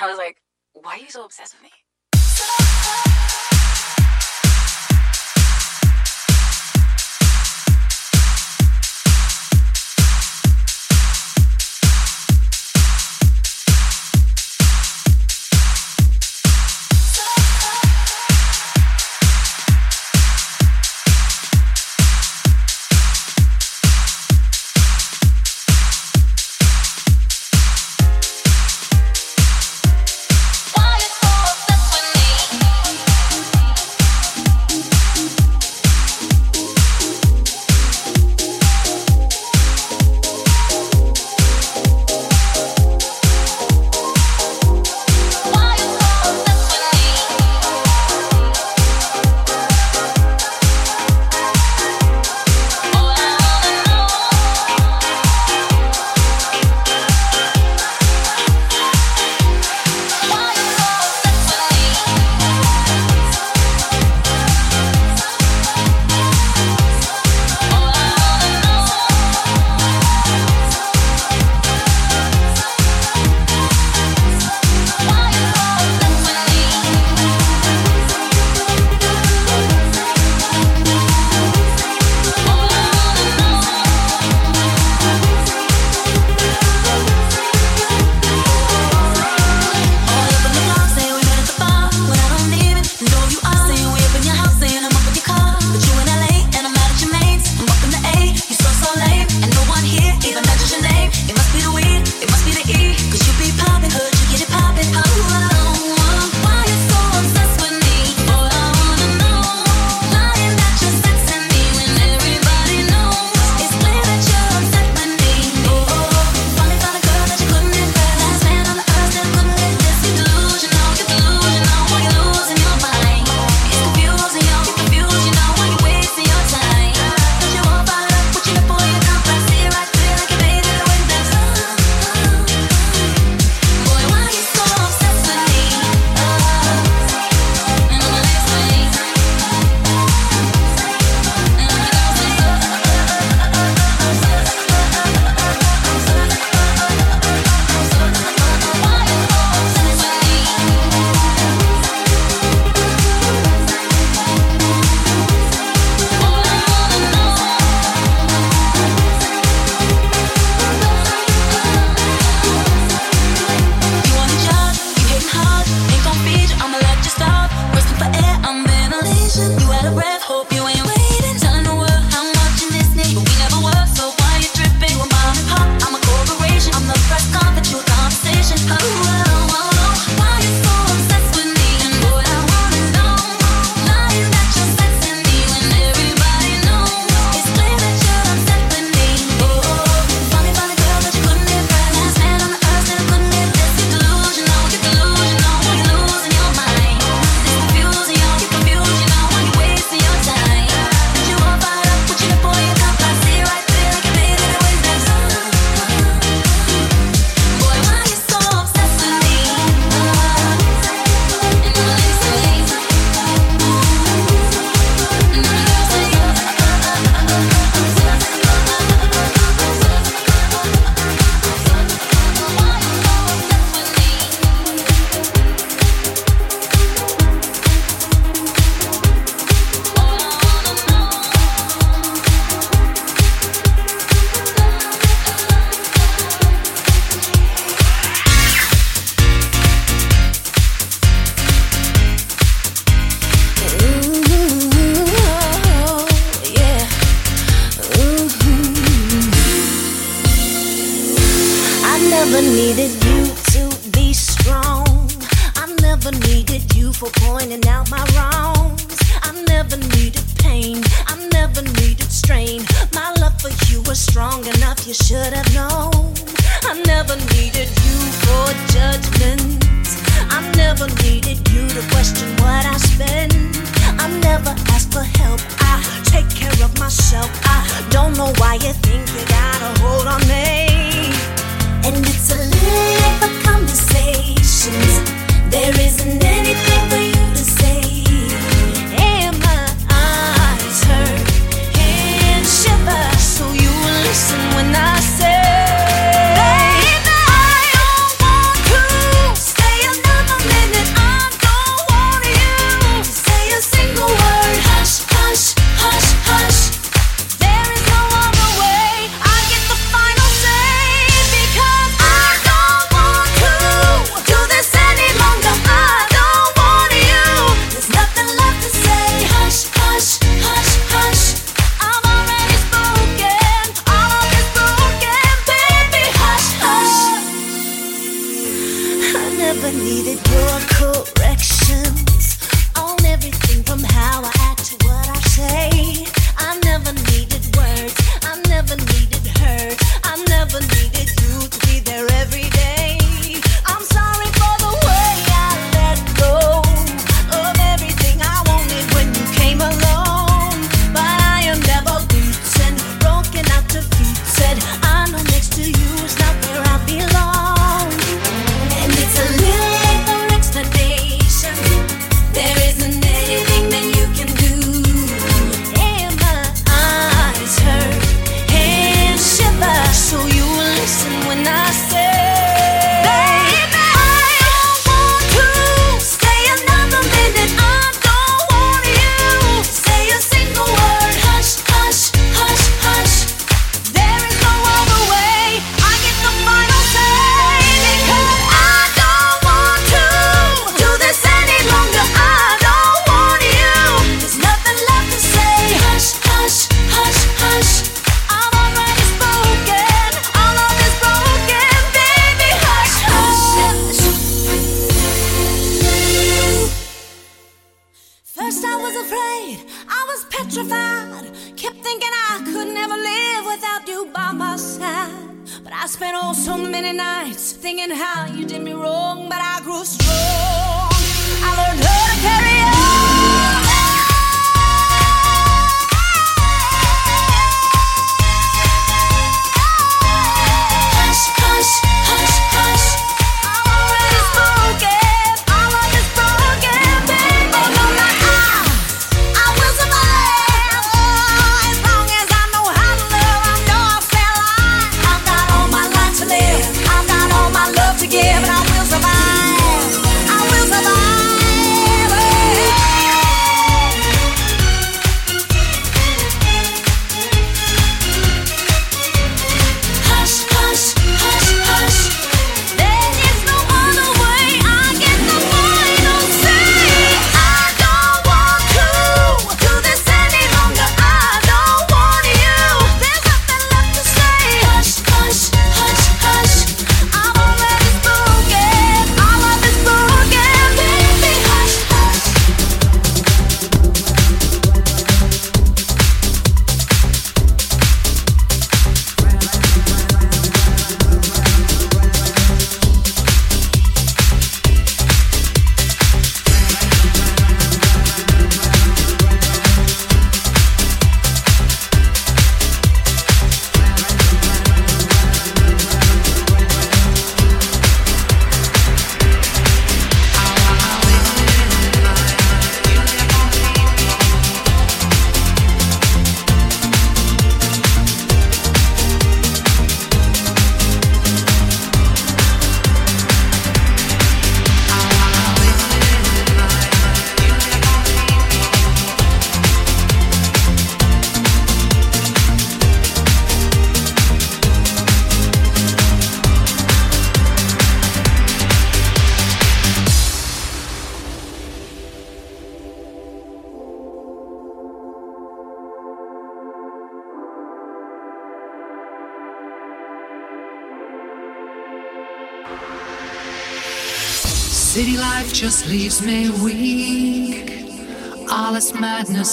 I was like, why are you so obsessed with me?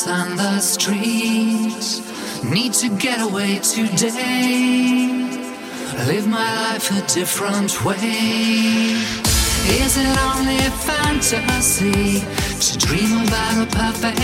Madness on the streets. Need to get away today. Live my life a different way. Is it only a fantasy to dream about a perfect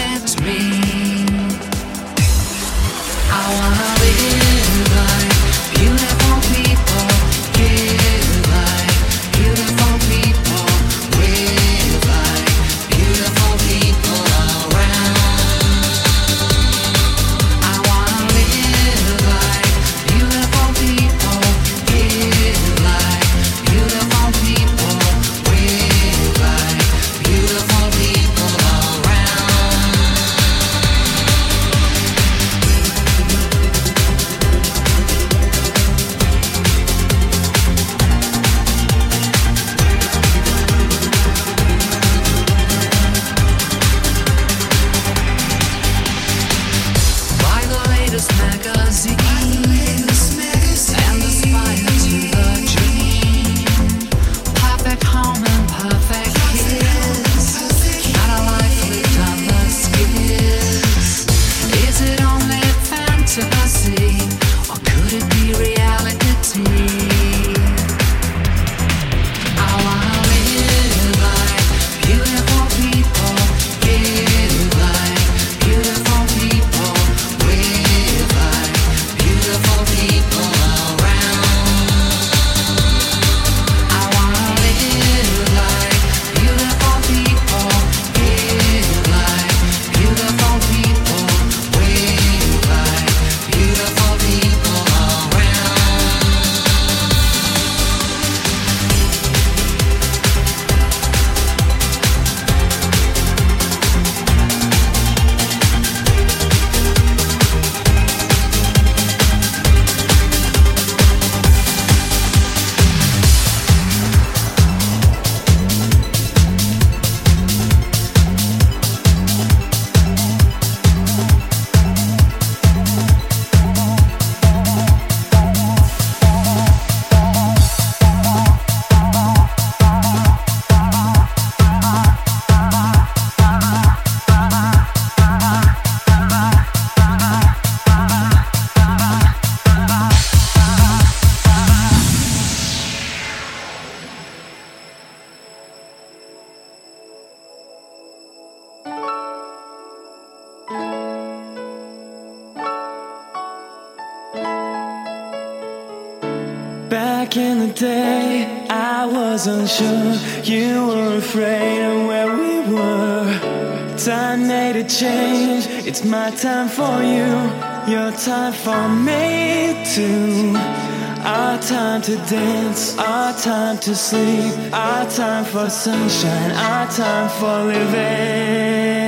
dance, our time to sleep, our time for sunshine, our time for living.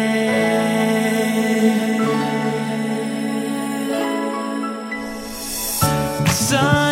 Sun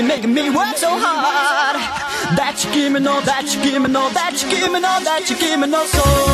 you're making me work so hard. That you give me no, that you give me no, that you give me no, that you give me no soul.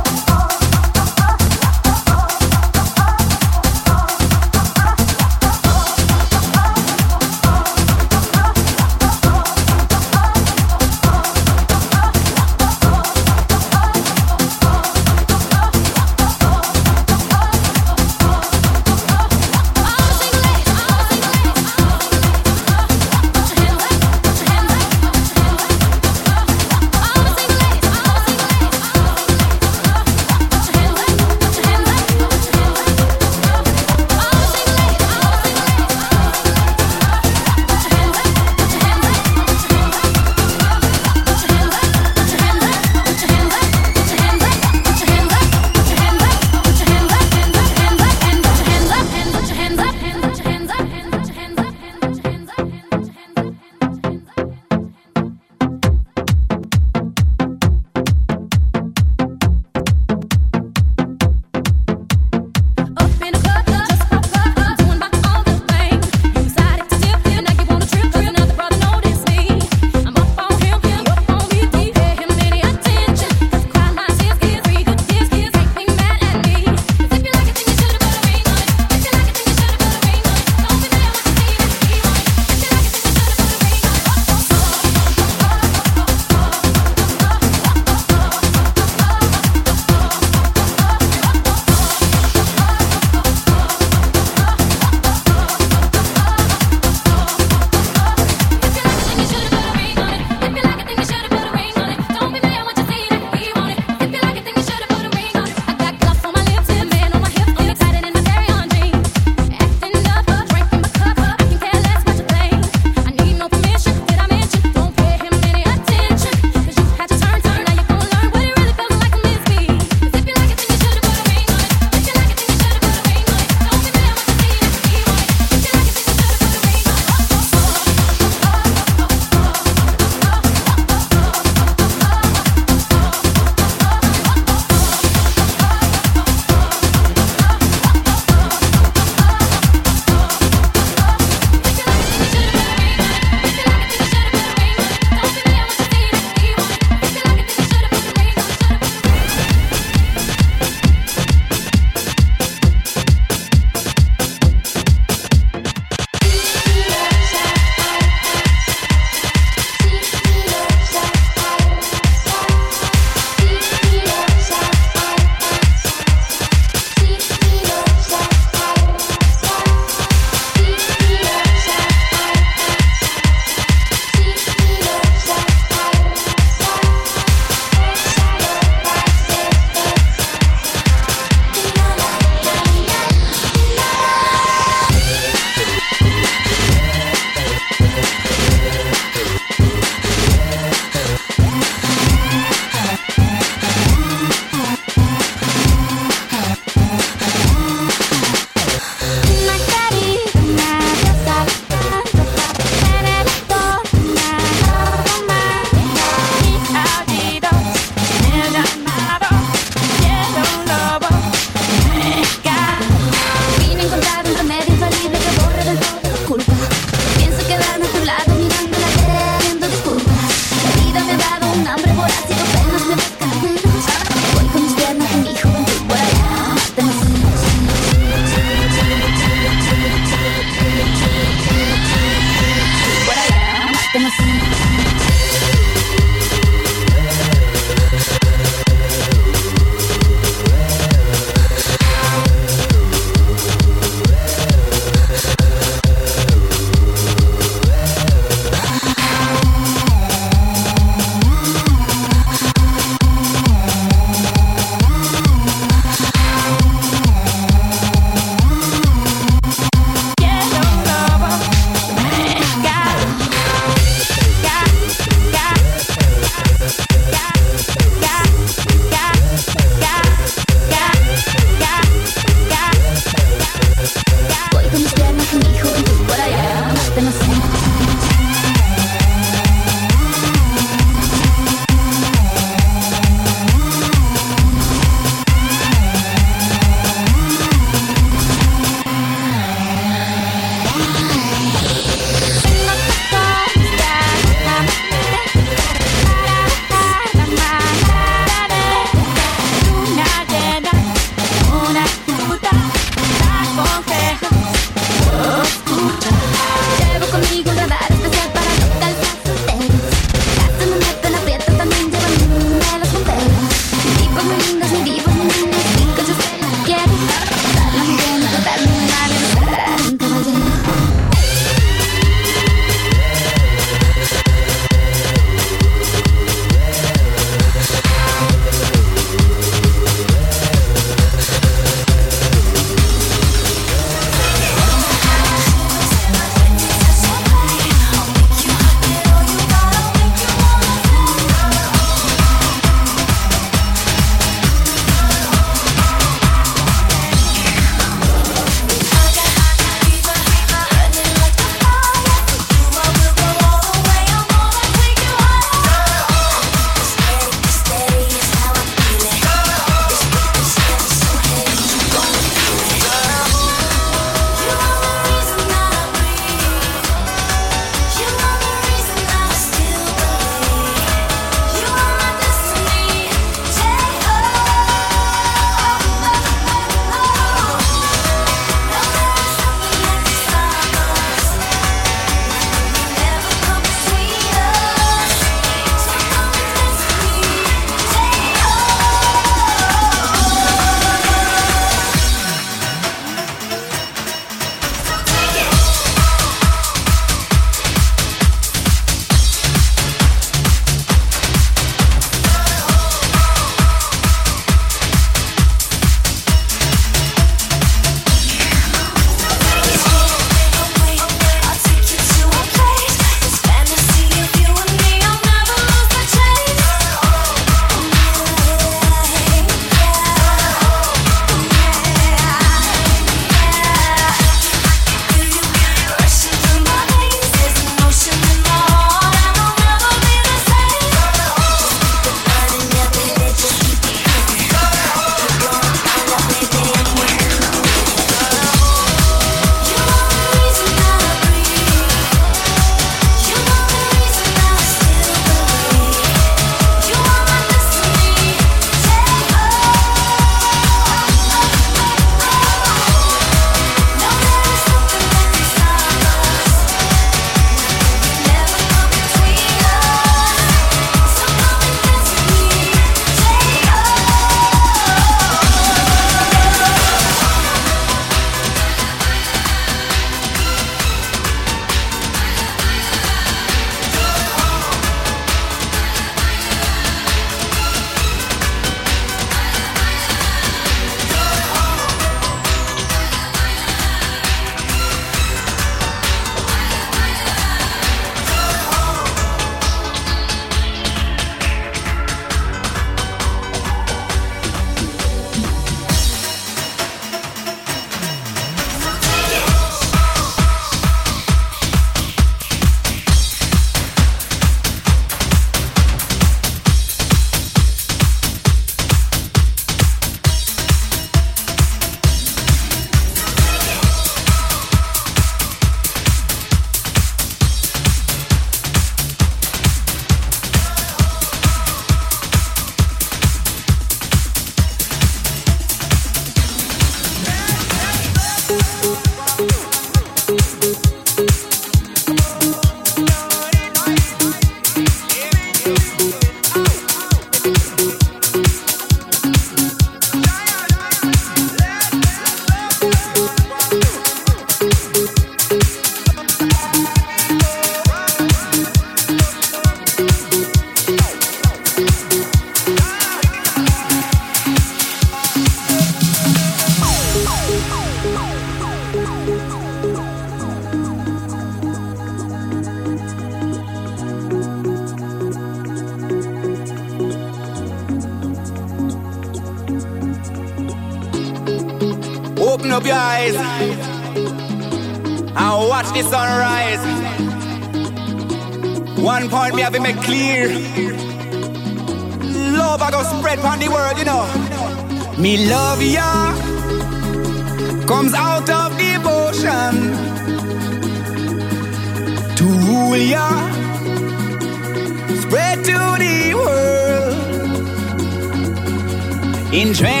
in train.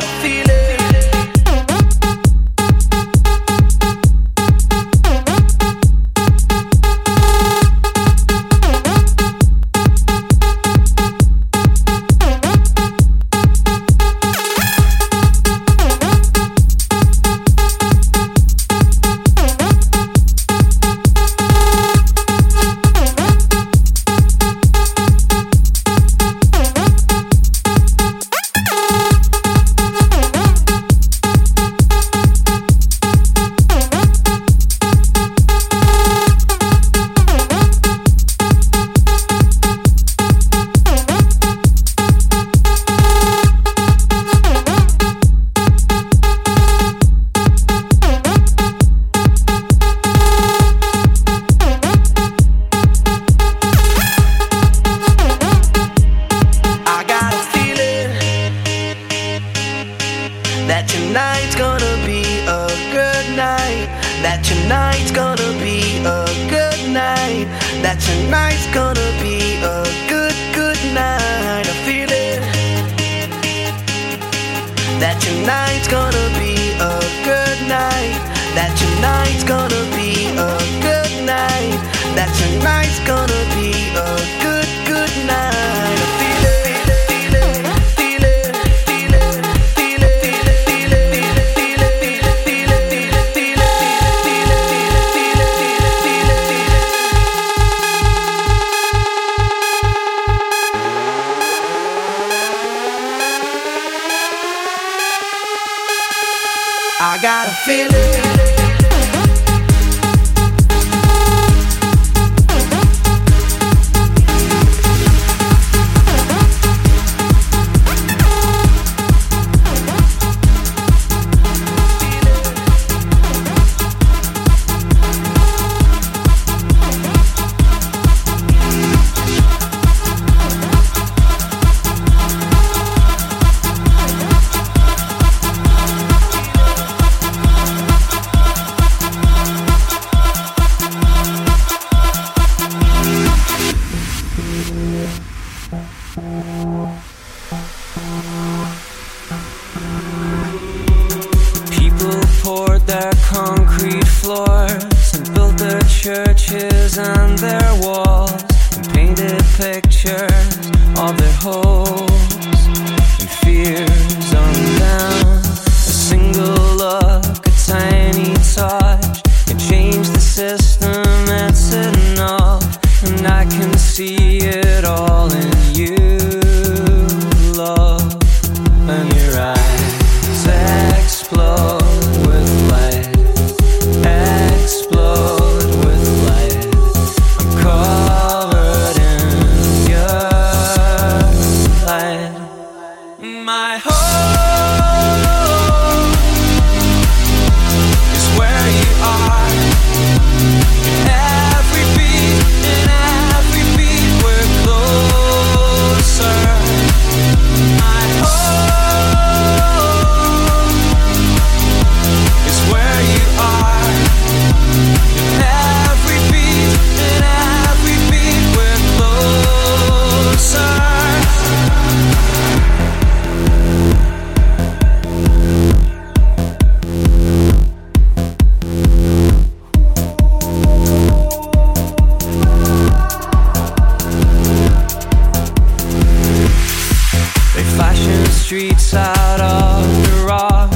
streets out of the rock,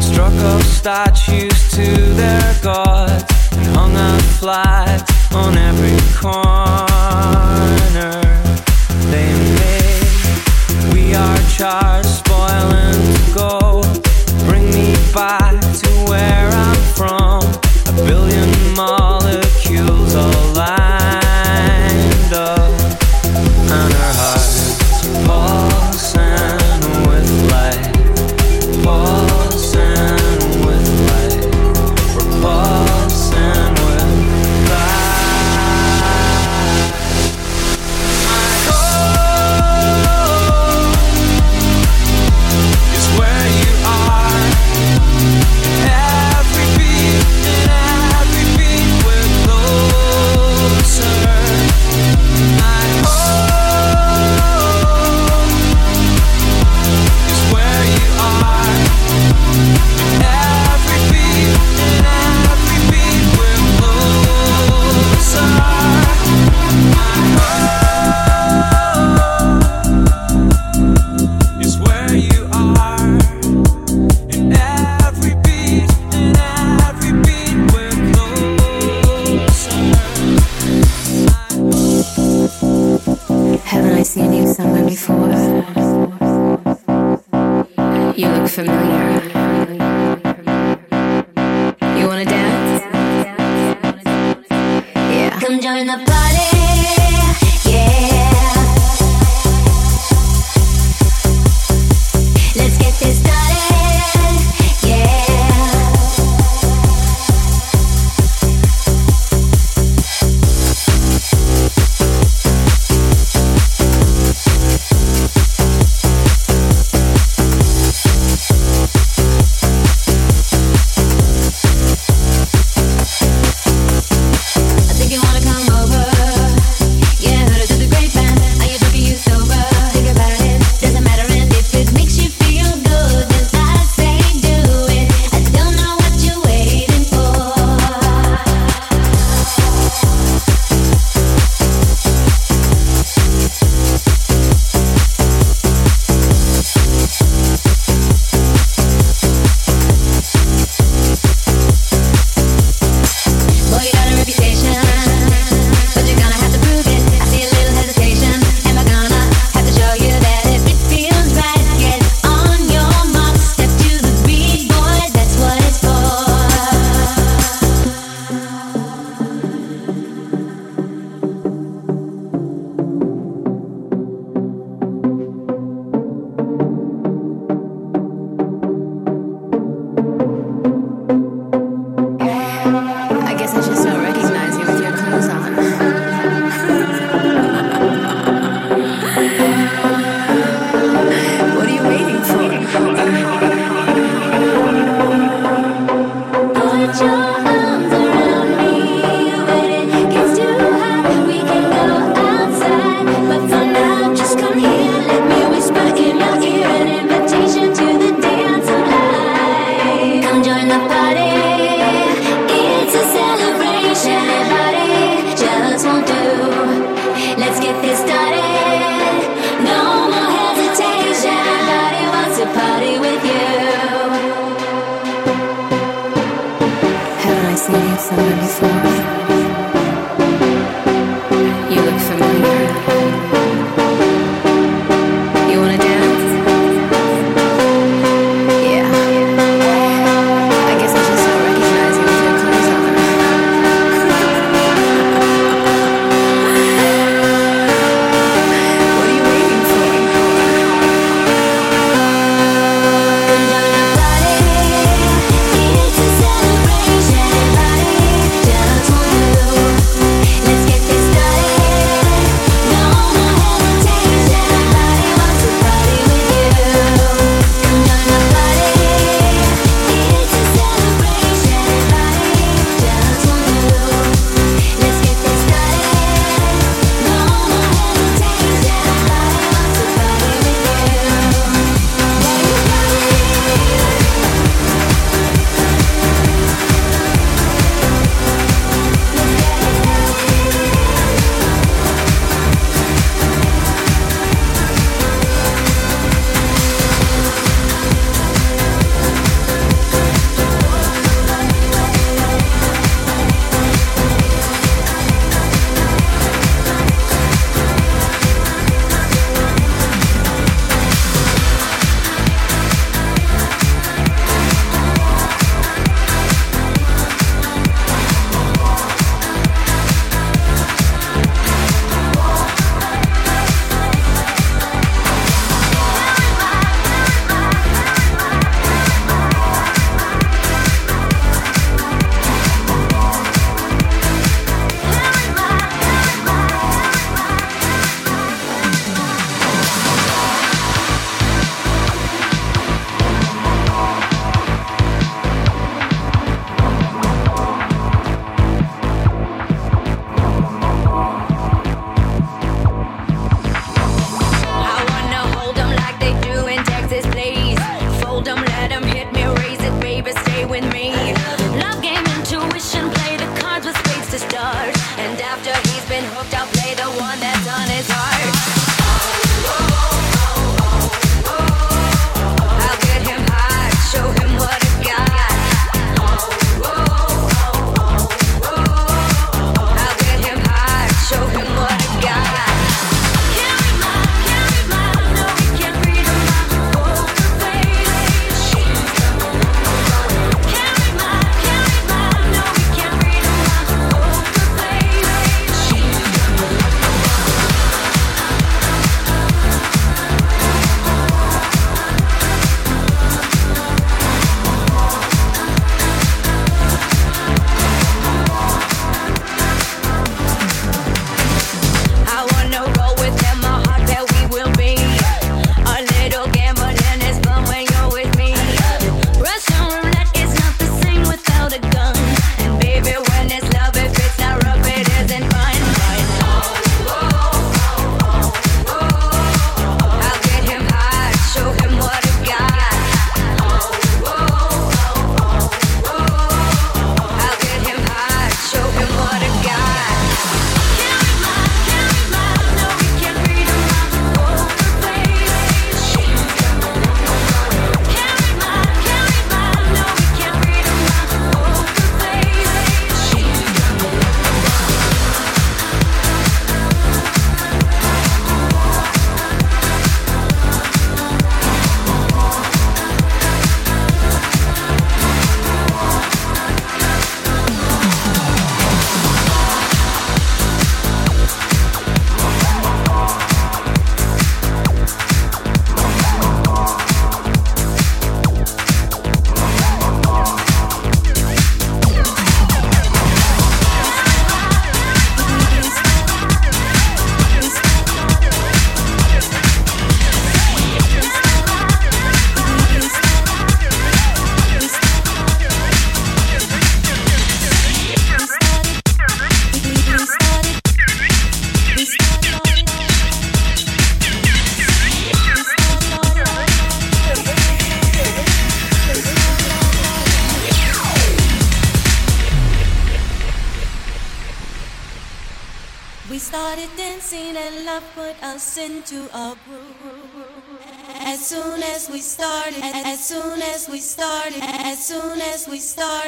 struck up statues to their gods, and hung up flags on every corner. They made we are charged, spoiling to go. Bring me back to where I'm from, a billion miles.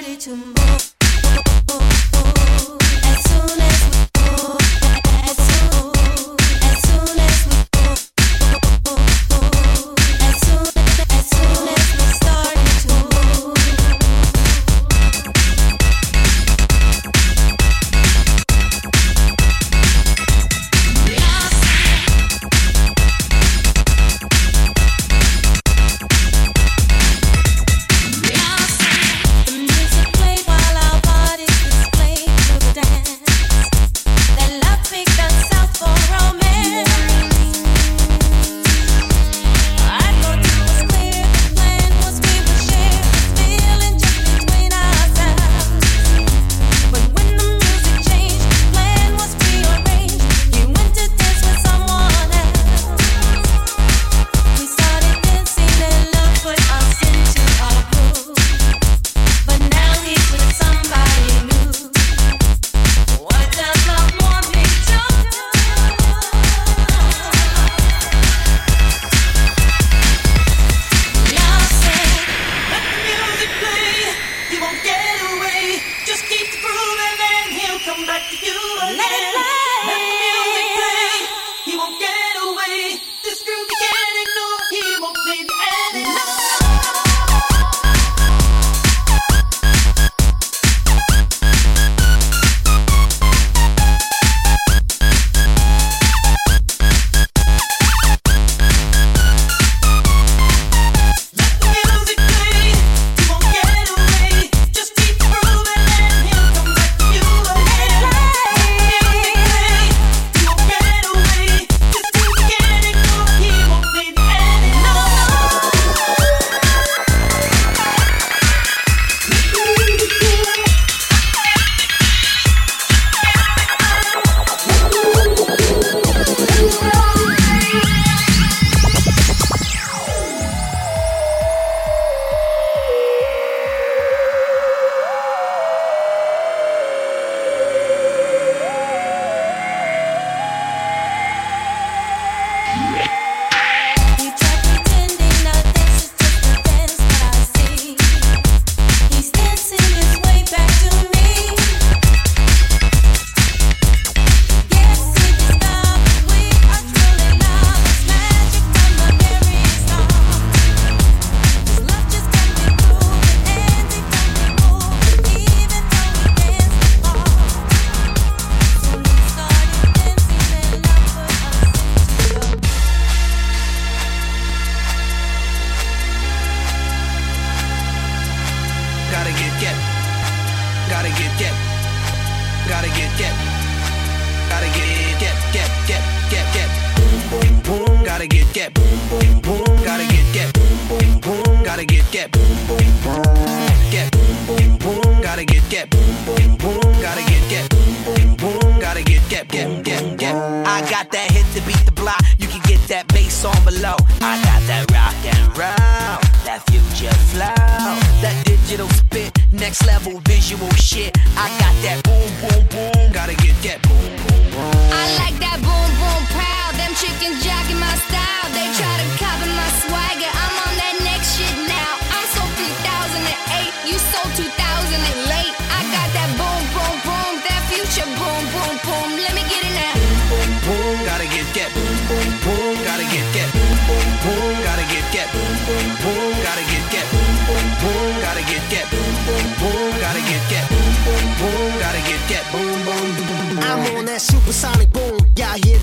As soon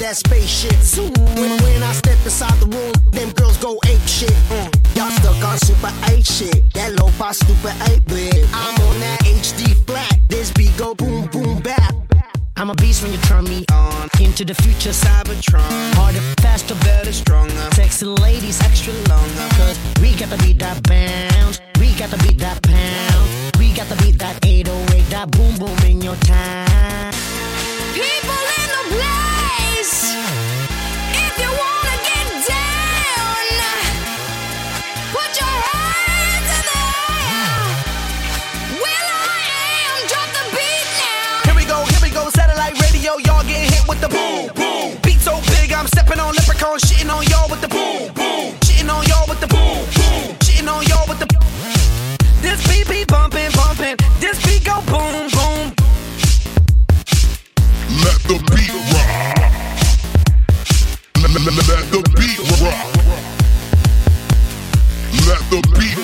that spaceship. When, when I step inside the room, them girls go ape shit. Mm. Y'all stuck on super ape shit. That low fi super ape bit. I'm on that HD flat. This beat go boom boom bap. I'm a beast when you turn me on. Into the future, Cybertron. Harder, faster, better, stronger. Sexy ladies, extra longer. Cause we gotta beat that the beat.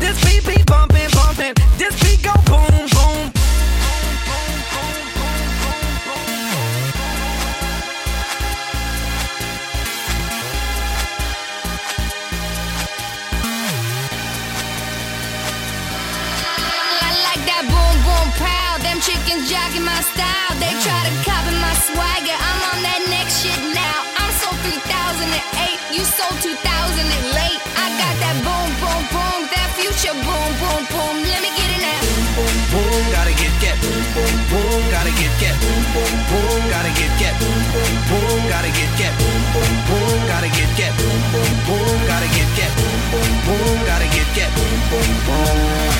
This beat be bumping, bumping. This beat go boom, boom. Like that boom, boom, pow. Them chickens jogging my style. They try to copy my swagger. I'm on that next shit now. I'm so 3008. You sold 2000 and late. Your boom, boom, boom. Let me get it now. Boom, boom, boom. Gotta get get. Boom, boom, boom. Gotta get get. Boom, boom, boom. Gotta get get. Boom, boom, boom. Gotta get get. Boom, boom, boom. Gotta get get. Boom, boom, boom. Gotta get that. Boom, boom, boom. Gotta get that. Boom, boom, boom.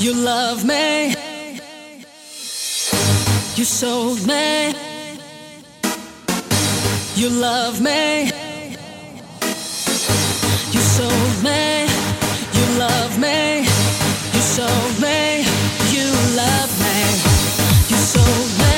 You love me. You sold me. You love me. You sold me. You love me. You sold me. You love me. You sold me.